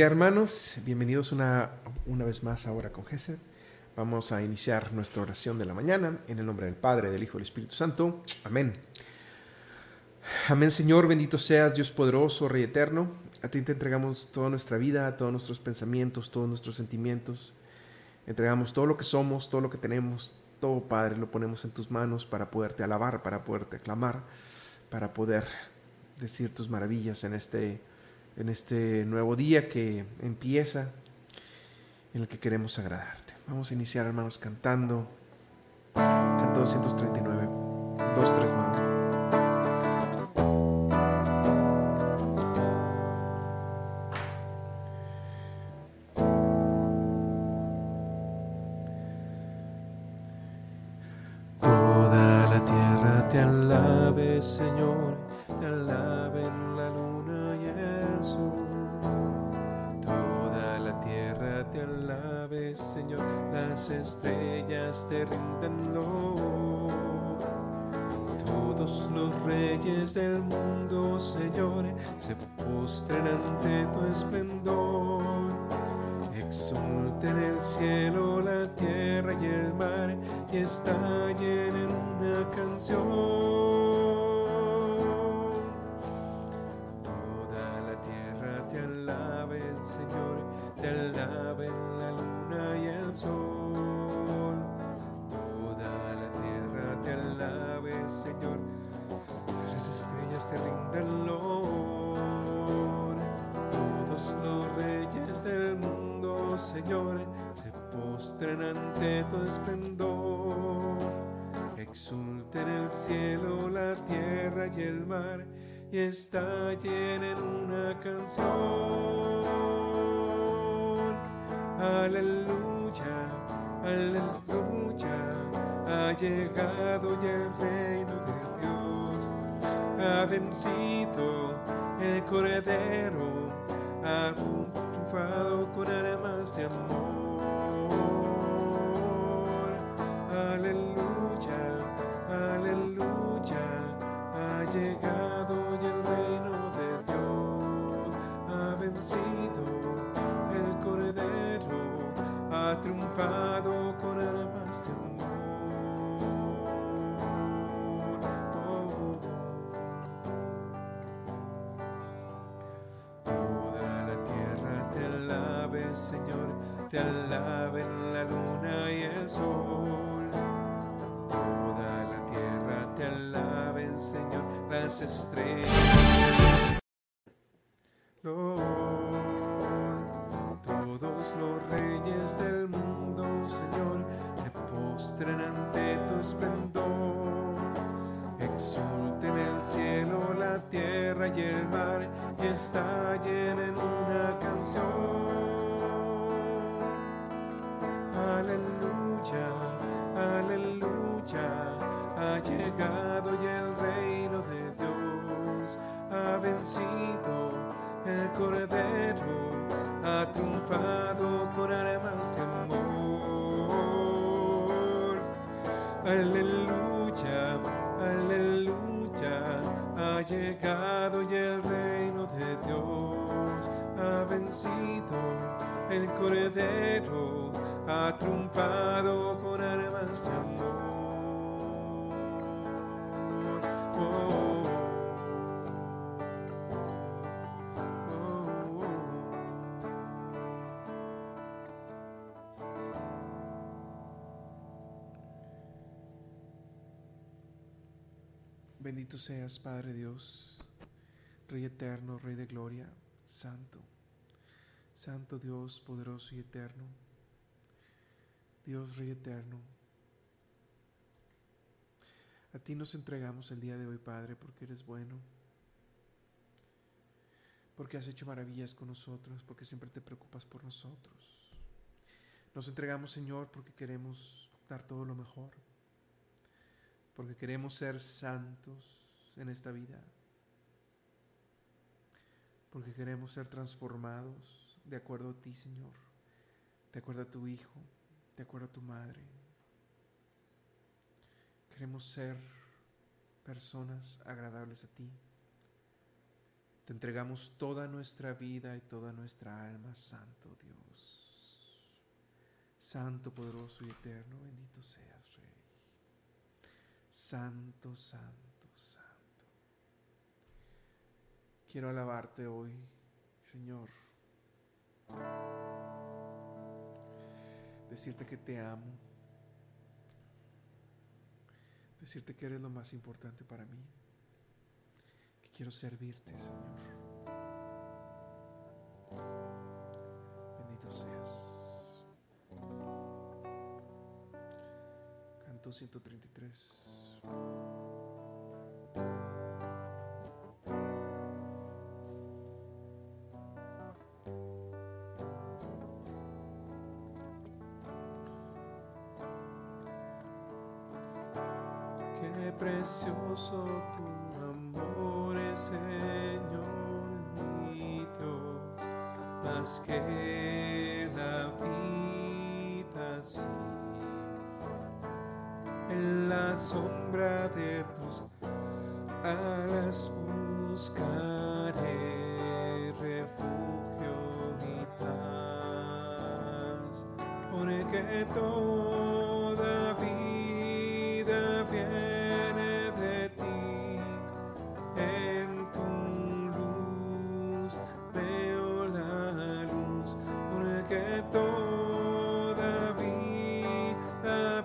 Hermanos, bienvenidos una, una vez más ahora con Gesed. Vamos a iniciar nuestra oración de la mañana en el nombre del Padre, del Hijo y del Espíritu Santo. Amén. Amén Señor, bendito seas Dios poderoso, Rey eterno. A ti te entregamos toda nuestra vida, todos nuestros pensamientos, todos nuestros sentimientos. Entregamos todo lo que somos, todo lo que tenemos, todo Padre, lo ponemos en tus manos para poderte alabar, para poderte aclamar, para poder decir tus maravillas en este en este nuevo día que empieza, en el que queremos agradarte. Vamos a iniciar, hermanos, cantando. Canto 239, 239. Estrellas te rinden loor. Todos los reyes del mundo, Señor, se postren ante tu esplendor. Exulten el cielo, la tierra y el mar, y estallen ante tu esplendor. Exulten el cielo, la tierra y el mar, y estallen en una canción. Aleluya, aleluya, ha llegado ya el reino de Dios. Ha vencido el cordero, ha triunfado con armas de amor. Te alaben la luna y el sol. Toda la tierra te alaben, Señor, las estrellas. Todos los reyes del mundo, Señor, se postren ante tu esplendor. Exulten el cielo, la tierra y el mar, y estallen en una canción. Bendito seas, Padre Dios, Rey eterno, Rey de gloria, Santo, Santo Dios, poderoso y eterno, Dios Rey eterno. A ti nos entregamos el día de hoy, Padre, porque eres bueno, porque has hecho maravillas con nosotros, porque siempre te preocupas por nosotros. Nos entregamos, Señor, porque queremos dar todo lo mejor, porque queremos ser santos en esta vida, porque queremos ser transformados de acuerdo a ti, Señor, de acuerdo a tu Hijo, de acuerdo a tu Madre. Queremos ser personas agradables a ti. Te entregamos toda nuestra vida y toda nuestra alma, Santo Dios. Santo, poderoso y eterno, bendito seas, Rey. Santo, santo, santo. Quiero alabarte hoy, Señor. Decirte que te amo. Decirte que eres lo más importante para mí. Que quiero servirte, Señor. Bendito seas. Canto 133. Precioso tu amor es, Señor mi Dios, más que la vida sí. En la sombra de tus alas buscaré refugio y paz, porque toda vida viene porque toda vida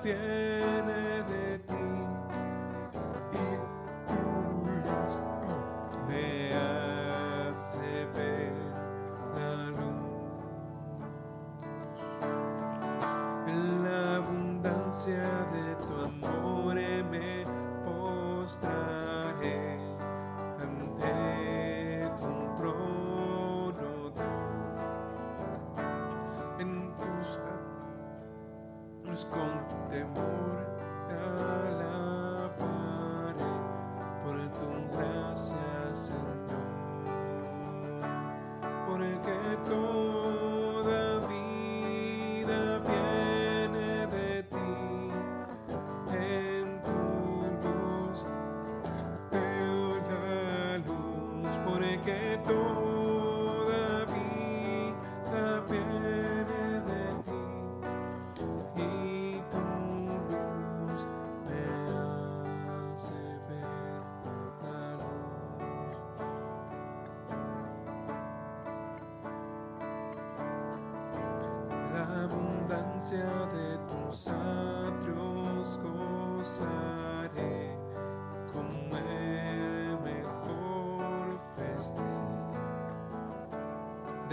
porque toda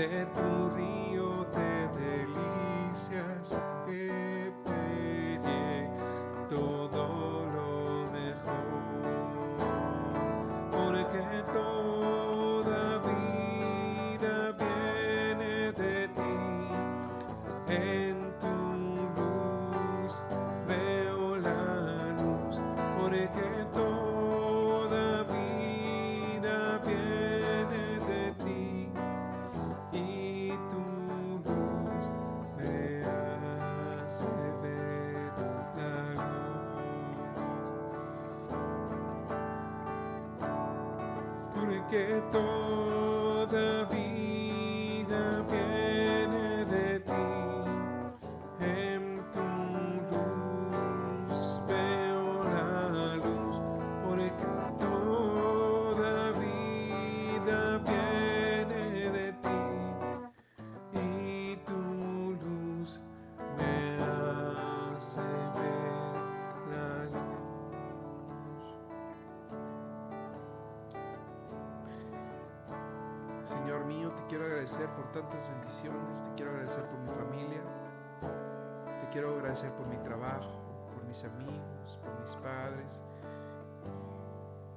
de tu río luz. Porque Señor mío, te quiero agradecer por tantas bendiciones, te quiero agradecer por mi familia, te quiero agradecer por mi trabajo, por mis amigos, por mis padres,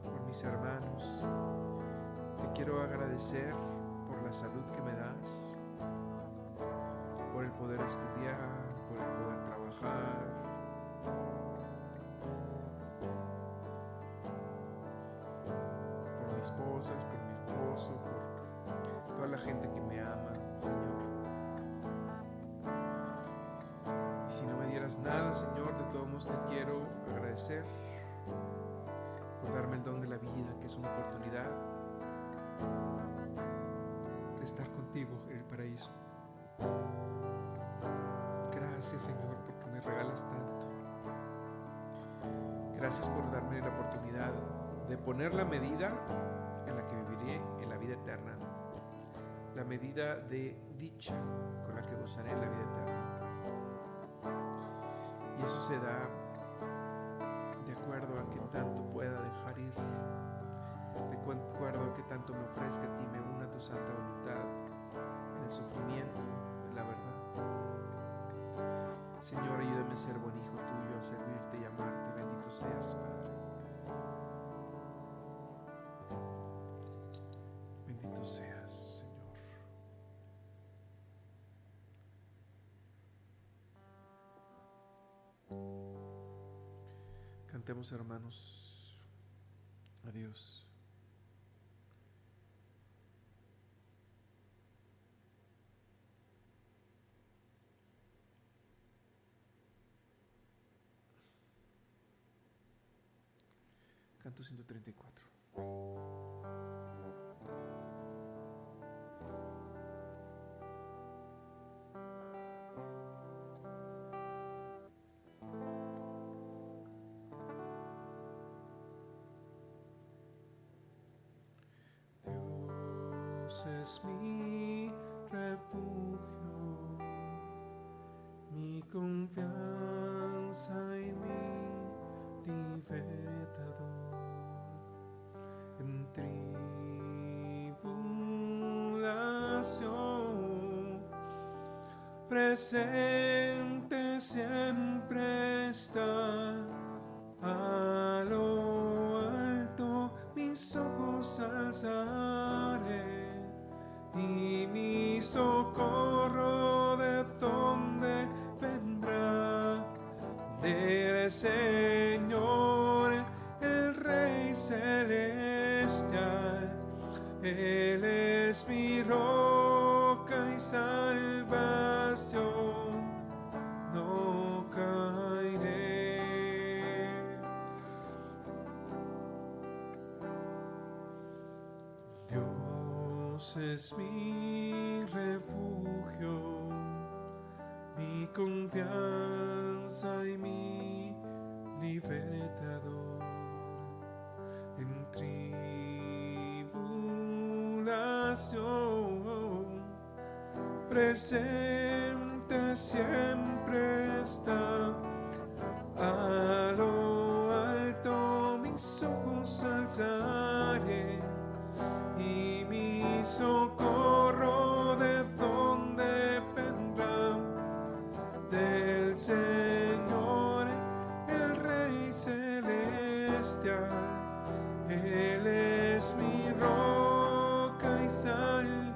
por mis hermanos. Te quiero agradecer por la salud que me das, por el poder estudiar, por el poder trabajar. Por mi esposa, por mi esposo, la gente que me ama, Señor. Y si no me dieras nada, Señor, de todos modos te quiero agradecer por darme el don de la vida, que es una oportunidad de estar contigo en el paraíso. Gracias Señor porque me regalas tanto. Gracias por darme la oportunidad de poner la medida en la que viviré en la vida eterna. La medida de dicha con la que gozaré en la vida eterna. Y eso se da de acuerdo a que tanto pueda dejar ir de acuerdo que tanto me ofrezca a ti, me una tu santa voluntad en el sufrimiento, en la verdad. Señor, ayúdame a ser buen hijo tuyo, a servirte y amarte. Bendito seas, Padre. Bendito seas, Cantemos, hermanos. Adiós. Canto 134. Es mi refugio, mi confianza y mi libertador en tribulación. Presente siempre está a lo alto, mis ojos alzaré Señor, el Rey celestial. Él es mi roca y salvación, no caeré. Dios es mi refugio, mi confianza libertador en tribulación. Presente siempre está a lo alto mis ojos alzaré y mi socorro Él es mi roca y salvación.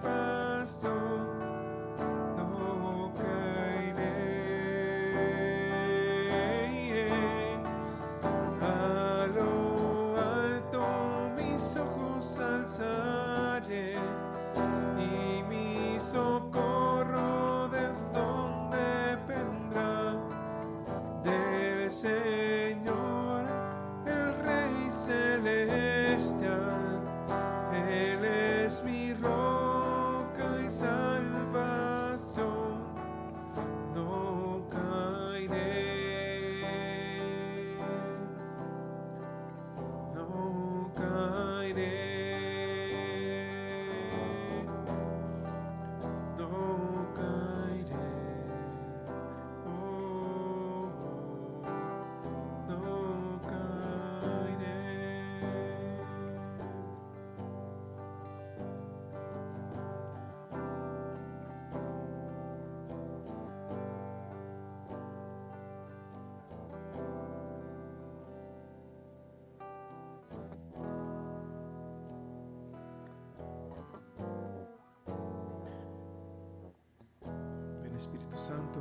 Espíritu Santo,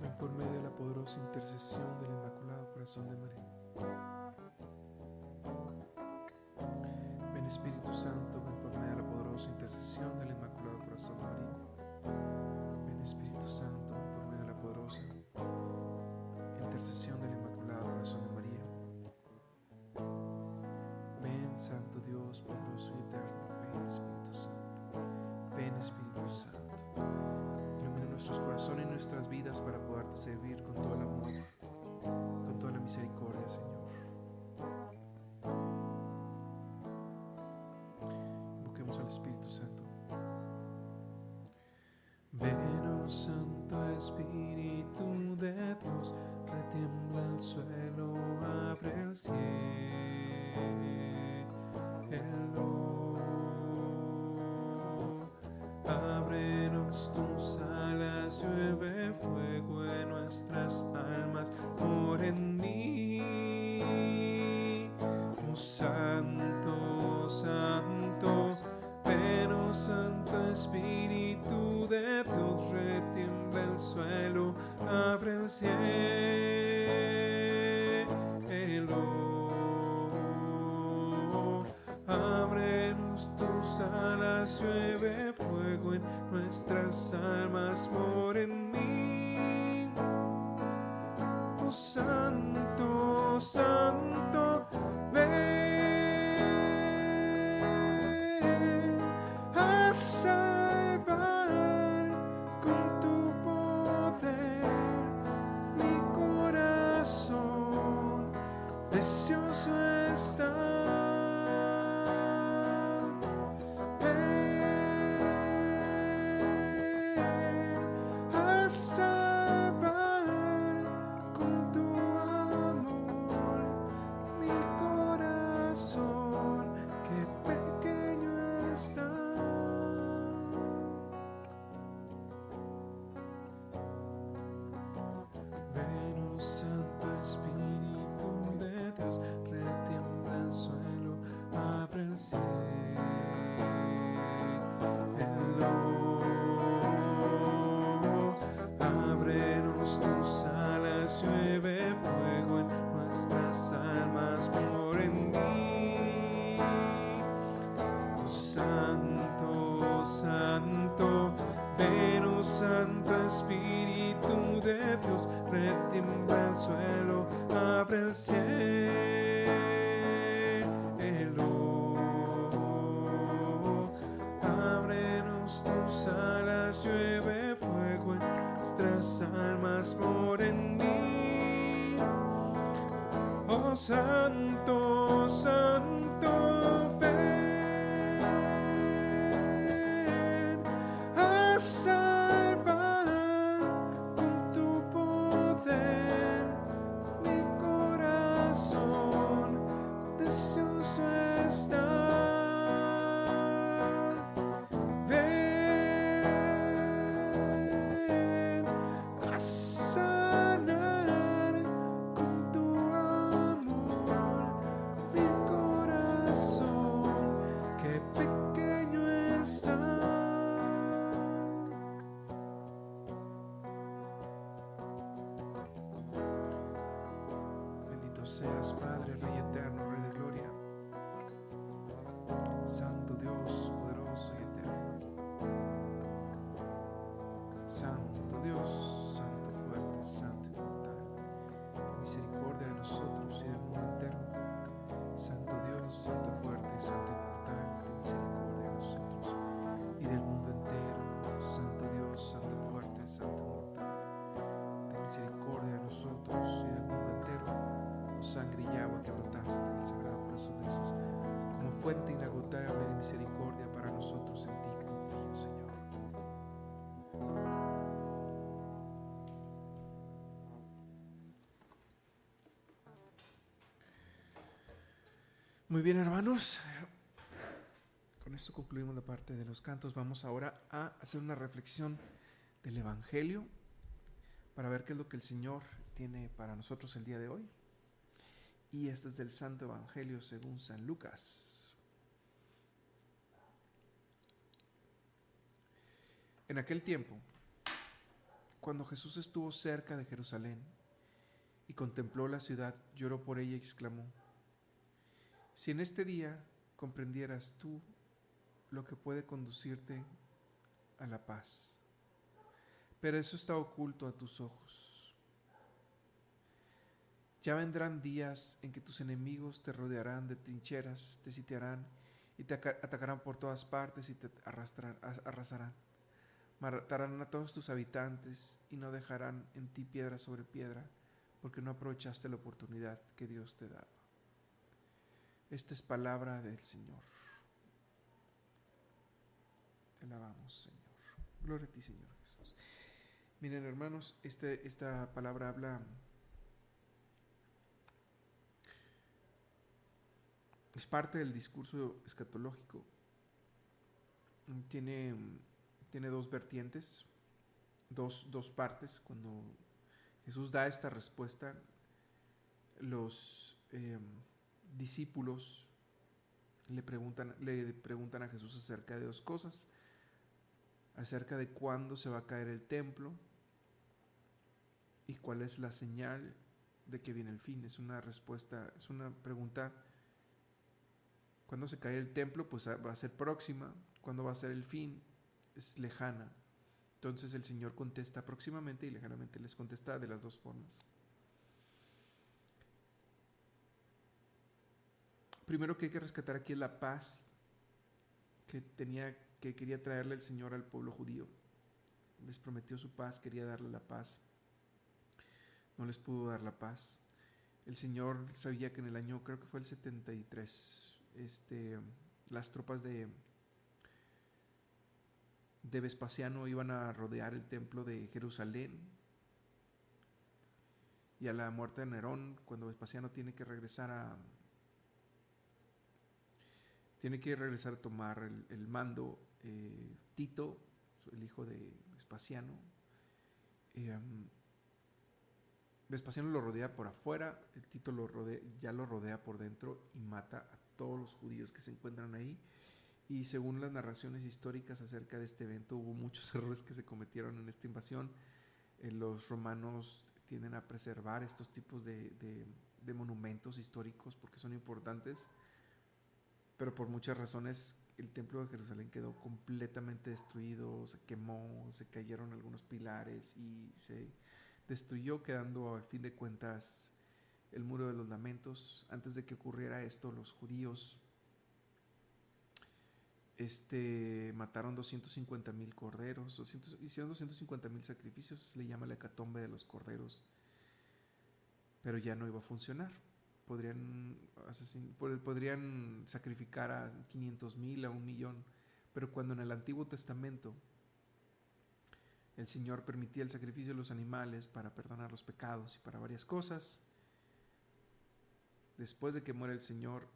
ven por medio de la poderosa intercesión del Inmaculado Corazón de María. Ven Espíritu Santo, ven por medio de la poderosa intercesión del Inmaculado Corazón de María. Ven Espíritu Santo, ven por medio de la poderosa intercesión del Inmaculado Corazón de María. Ven Santo Dios, poderoso y eterno, ven Espíritu Santo. corazón y nuestras vidas para poderte servir con todo el amor, con toda la misericordia, Señor. Busquemos al Espíritu Santo. Ven, oh Santo Espíritu cielo. Ábrenos tus alas, llueve fuego en nuestras almas, por en mí. Oh Santo, Santo, see. Santo, Santo, sangre y agua que brotaste del Sagrado Corazón de Jesús, como fuente inagotable de misericordia para nosotros en ti confío, Señor. Muy bien, hermanos. Con esto concluimos la parte de los cantos. Vamos ahora a hacer una reflexión del Evangelio para ver qué es lo que el Señor tiene para nosotros el día de hoy. Y este es del Santo Evangelio según San Lucas. En aquel tiempo, cuando Jesús estuvo cerca de Jerusalén y contempló la ciudad, lloró por ella y exclamó, si en este día comprendieras tú lo que puede conducirte a la paz, pero eso está oculto a tus ojos. Ya vendrán días en que tus enemigos te rodearán de trincheras, te sitiarán y te atacarán por todas partes y te arrasarán Matarán a todos tus habitantes y no dejarán en ti piedra sobre piedra, porque no aprovechaste la oportunidad que Dios te daba. Esta es palabra del Señor. Te alabamos, Señor. Gloria a ti, Señor Jesús. Miren, hermanos, este, esta palabra habla es parte del discurso escatológico. Tiene, tiene dos vertientes, dos, dos, partes. Cuando Jesús da esta respuesta, los eh, discípulos le preguntan, le preguntan a Jesús acerca de dos cosas. Acerca de cuándo se va a caer el templo y cuál es la señal de que viene el fin. Es una respuesta, es una pregunta cuando se cae el templo, pues va a ser próxima. Cuando va a ser el fin, es lejana. Entonces el Señor contesta próximamente y lejanamente les contesta de las dos formas. Primero que hay que rescatar aquí es la paz que tenía que quería traerle el Señor al pueblo judío. Les prometió su paz, quería darle la paz. No les pudo dar la paz. El Señor sabía que en el año, creo que fue el 73, este, las tropas de, de Vespasiano iban a rodear el templo de Jerusalén. Y a la muerte de Nerón, cuando Vespasiano tiene que regresar a. Tiene que regresar a tomar el, mando, eh, Tito, el hijo de Vespasiano, eh, Vespasiano lo rodea por afuera, el Tito lo rodea, ya lo rodea por dentro y mata a todos los judíos que se encuentran ahí. Y según las narraciones históricas acerca de este evento, hubo muchos errores que se cometieron en esta invasión. Eh, los romanos tienden a preservar estos tipos de, monumentos históricos porque son importantes, pero por muchas razones el templo de Jerusalén quedó completamente destruido, se quemó, se cayeron algunos pilares y se destruyó, quedando a fin de cuentas el muro de los lamentos. Antes de que ocurriera esto, los judíos este, mataron 250 mil corderos, hicieron 250 mil sacrificios, le llama la hecatombe de los corderos, pero ya no iba a funcionar. Podrían, podrían sacrificar a 500 mil, a un millón, pero cuando en el Antiguo Testamento el Señor permitía el sacrificio de los animales para perdonar los pecados y para varias cosas. Después de que muere el Señor,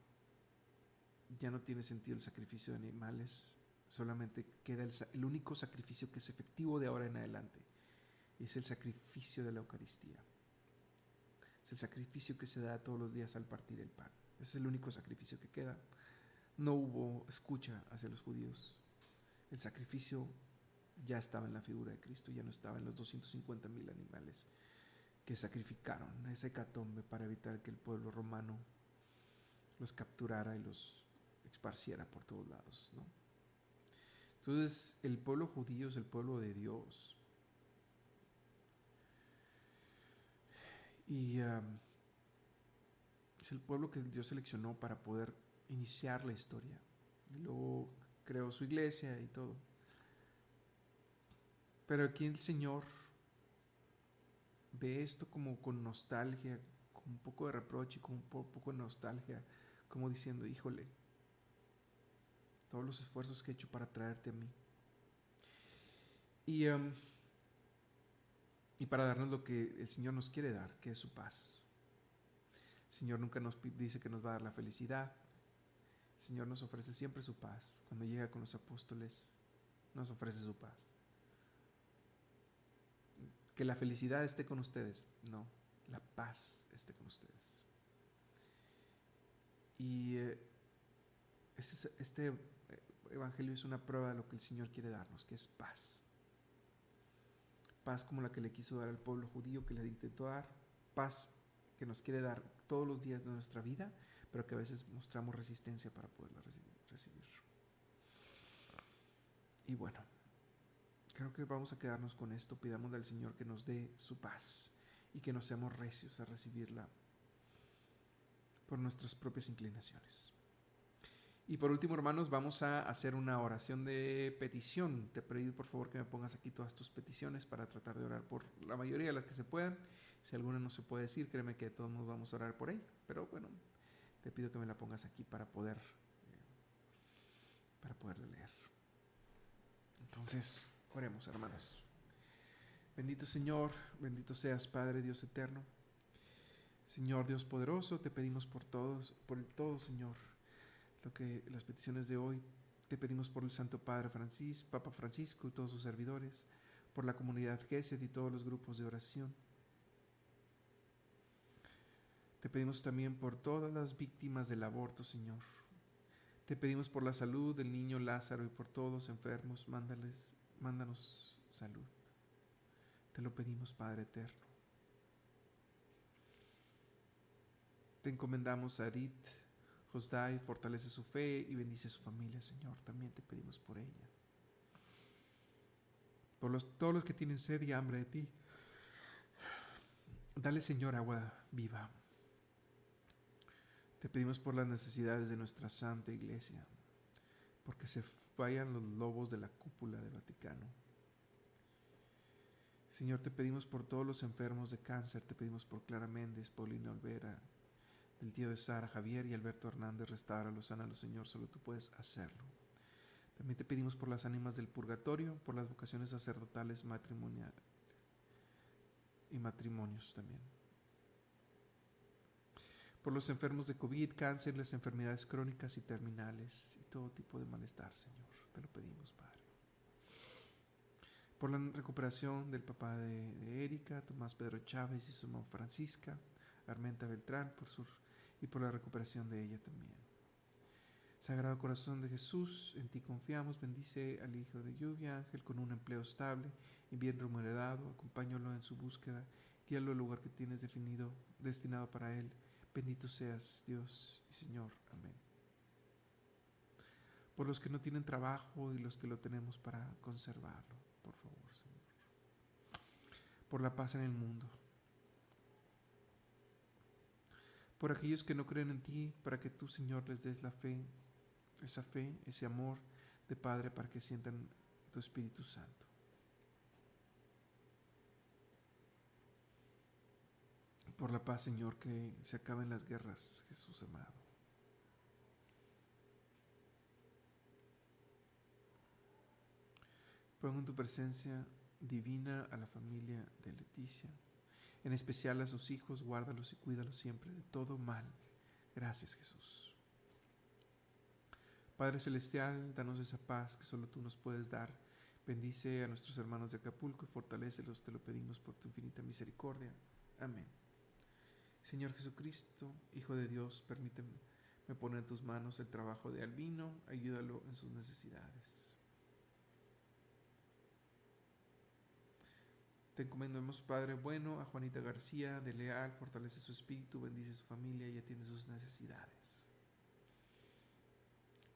ya no tiene sentido el sacrificio de animales, solamente queda el, único sacrificio que es efectivo de ahora en adelante, y es el sacrificio de la Eucaristía. Es el sacrificio que se da todos los días al partir el pan. es el único sacrificio que queda. No hubo escucha hacia los judíos. El sacrificio ya estaba en la figura de Cristo, ya no estaba en los 250 mil animales que sacrificaron ese hecatombe para evitar que el pueblo romano los capturara y los esparciera por todos lados. ¿no? Entonces el pueblo judío es el pueblo de Dios. Y um, es el pueblo que Dios seleccionó para poder iniciar la historia. Y luego creó su iglesia y todo. Pero aquí el Señor ve esto como con nostalgia, con un poco de reproche, con un poco de nostalgia, como diciendo, híjole, todos los esfuerzos que he hecho para traerte a mí. Y, um, y para darnos lo que el Señor nos quiere dar, que es su paz. El Señor nunca nos dice que nos va a dar la felicidad. El Señor nos ofrece siempre su paz. Cuando llega con los apóstoles, nos ofrece su paz que la felicidad esté con ustedes, no, la paz esté con ustedes. Y eh, este, este, evangelio es una prueba de lo que el Señor quiere darnos, que es paz. Paz como la que le quiso dar al pueblo judío, que le intentó dar, paz que nos quiere dar todos los días de nuestra vida, pero que a veces mostramos resistencia para poderla recibir. Y bueno, creo que vamos a quedarnos con esto. Pidamos al Señor que nos dé su paz y que no seamos recios a recibirla por nuestras propias inclinaciones. Y por último, hermanos, vamos a hacer una oración de petición. Te pido por favor que me pongas aquí todas tus peticiones para tratar de orar por la mayoría de las que se puedan. Si alguna no se puede decir, créeme que todos nos vamos a orar por ella. Pero bueno, te pido que me la pongas aquí para poder eh, para poderla leer. Entonces, oremos, hermanos. Bendito Señor, bendito seas Padre Dios eterno. Señor Dios poderoso, te pedimos por todos, por el todo, Señor lo que las peticiones de hoy. Te pedimos por el Santo Padre Francisco, Papa Francisco y todos sus servidores, por la comunidad Gesed y todos los grupos de oración. Te pedimos también por todas las víctimas del aborto, Señor. Te pedimos por la salud del niño Lázaro y por todos los enfermos, mándales, mándanos salud. Te lo pedimos, Padre eterno. Te encomendamos a Edith, Josdai, fortalece su fe y bendice su familia, Señor. También te pedimos por ella. Por los, todos los que tienen sed y hambre de ti. Dale, Señor, agua viva. Te pedimos por las necesidades de nuestra Santa Iglesia, porque se vayan los lobos de la cúpula del Vaticano. Señor, te pedimos por todos los enfermos de cáncer, te pedimos por Clara Méndez, Paulina Olvera, el tío de Sara, Javier y Alberto Hernández, los sánalos, Señor, solo tú puedes hacerlo. También te pedimos por las ánimas del purgatorio, por las vocaciones sacerdotales matrimoniales y matrimonios también. Por los enfermos de COVID, cáncer, las enfermedades crónicas y terminales y todo tipo de malestar, Señor. Te lo pedimos, Padre. Por la recuperación del papá de, Erika, Tomás Pedro Chávez y su mamá Francisca, Armenta Beltrán, por su y por la recuperación de ella también. Sagrado Corazón de Jesús, en ti confiamos, bendice al Hijo de Lluvia, Ángel, con un empleo estable y bien remunerado, acompáñalo en su búsqueda, guíalo al lugar que tienes definido, destinado para él. Bendito seas, Dios y Señor. Amén. Por los que no tienen trabajo y los que lo tenemos para conservarlo, por favor, Señor. Por la paz en el mundo por aquellos que no creen en ti, para que tú, Señor, les des la fe, esa fe, ese amor de Padre, para que sientan tu Espíritu Santo. Por la paz, Señor, que se acaben las guerras, Jesús amado. Pongo en tu presencia divina a la familia de Leticia en especial a sus hijos, guárdalos y cuídalos siempre de todo mal. Gracias Jesús. Padre Celestial, danos esa paz que solo tú nos puedes dar. Bendice a nuestros hermanos de Acapulco y fortalecelos, te lo pedimos por tu infinita misericordia. Amén. Señor Jesucristo, Hijo de Dios, permíteme poner en tus manos el trabajo de Albino, ayúdalo en sus necesidades. Te encomendamos, Padre bueno, a Juanita García de Leal, fortalece su espíritu, bendice su familia y atiende sus necesidades.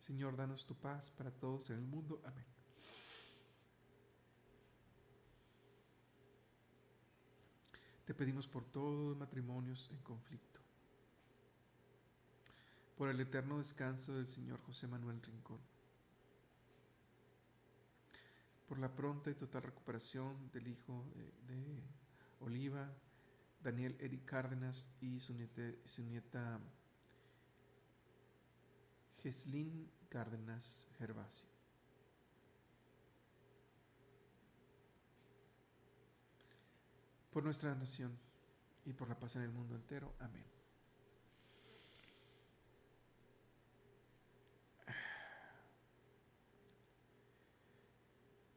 Señor, danos tu paz para todos en el mundo. Amén. Te pedimos por todos los matrimonios en conflicto, por el eterno descanso del Señor José Manuel Rincón por la pronta y total recuperación del hijo de, Oliva, Daniel Eric Cárdenas y su nieta, su nieta Geslin Cárdenas Gervasio. Por nuestra nación y por la paz en el mundo entero. Amén.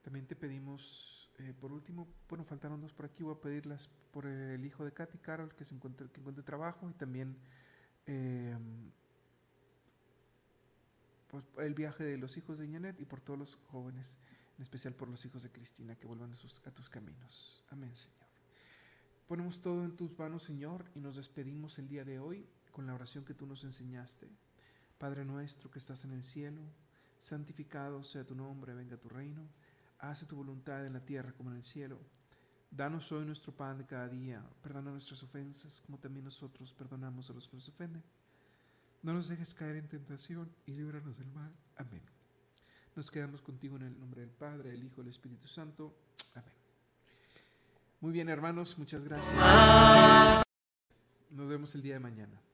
También te pedimos, eh, por último, bueno, faltaron dos por aquí, voy a pedirlas por el hijo de Katy Carol, que, se encuentre, que encuentre trabajo, y también eh, pues, el viaje de los hijos de Janet y por todos los jóvenes, en especial por los hijos de Cristina, que vuelvan a, sus, a tus caminos. Amén, Señor. Ponemos todo en tus manos, Señor, y nos despedimos el día de hoy con la oración que tú nos enseñaste. Padre nuestro que estás en el cielo, santificado sea tu nombre, venga tu reino, hace tu voluntad en la tierra como en el cielo. Danos hoy nuestro pan de cada día, perdona nuestras ofensas como también nosotros perdonamos a los que nos ofenden. No nos dejes caer en tentación y líbranos del mal. Amén. Nos quedamos contigo en el nombre del Padre, el Hijo y el Espíritu Santo. Amén. Muy bien, hermanos, muchas gracias. Ah. Nos vemos el día de mañana.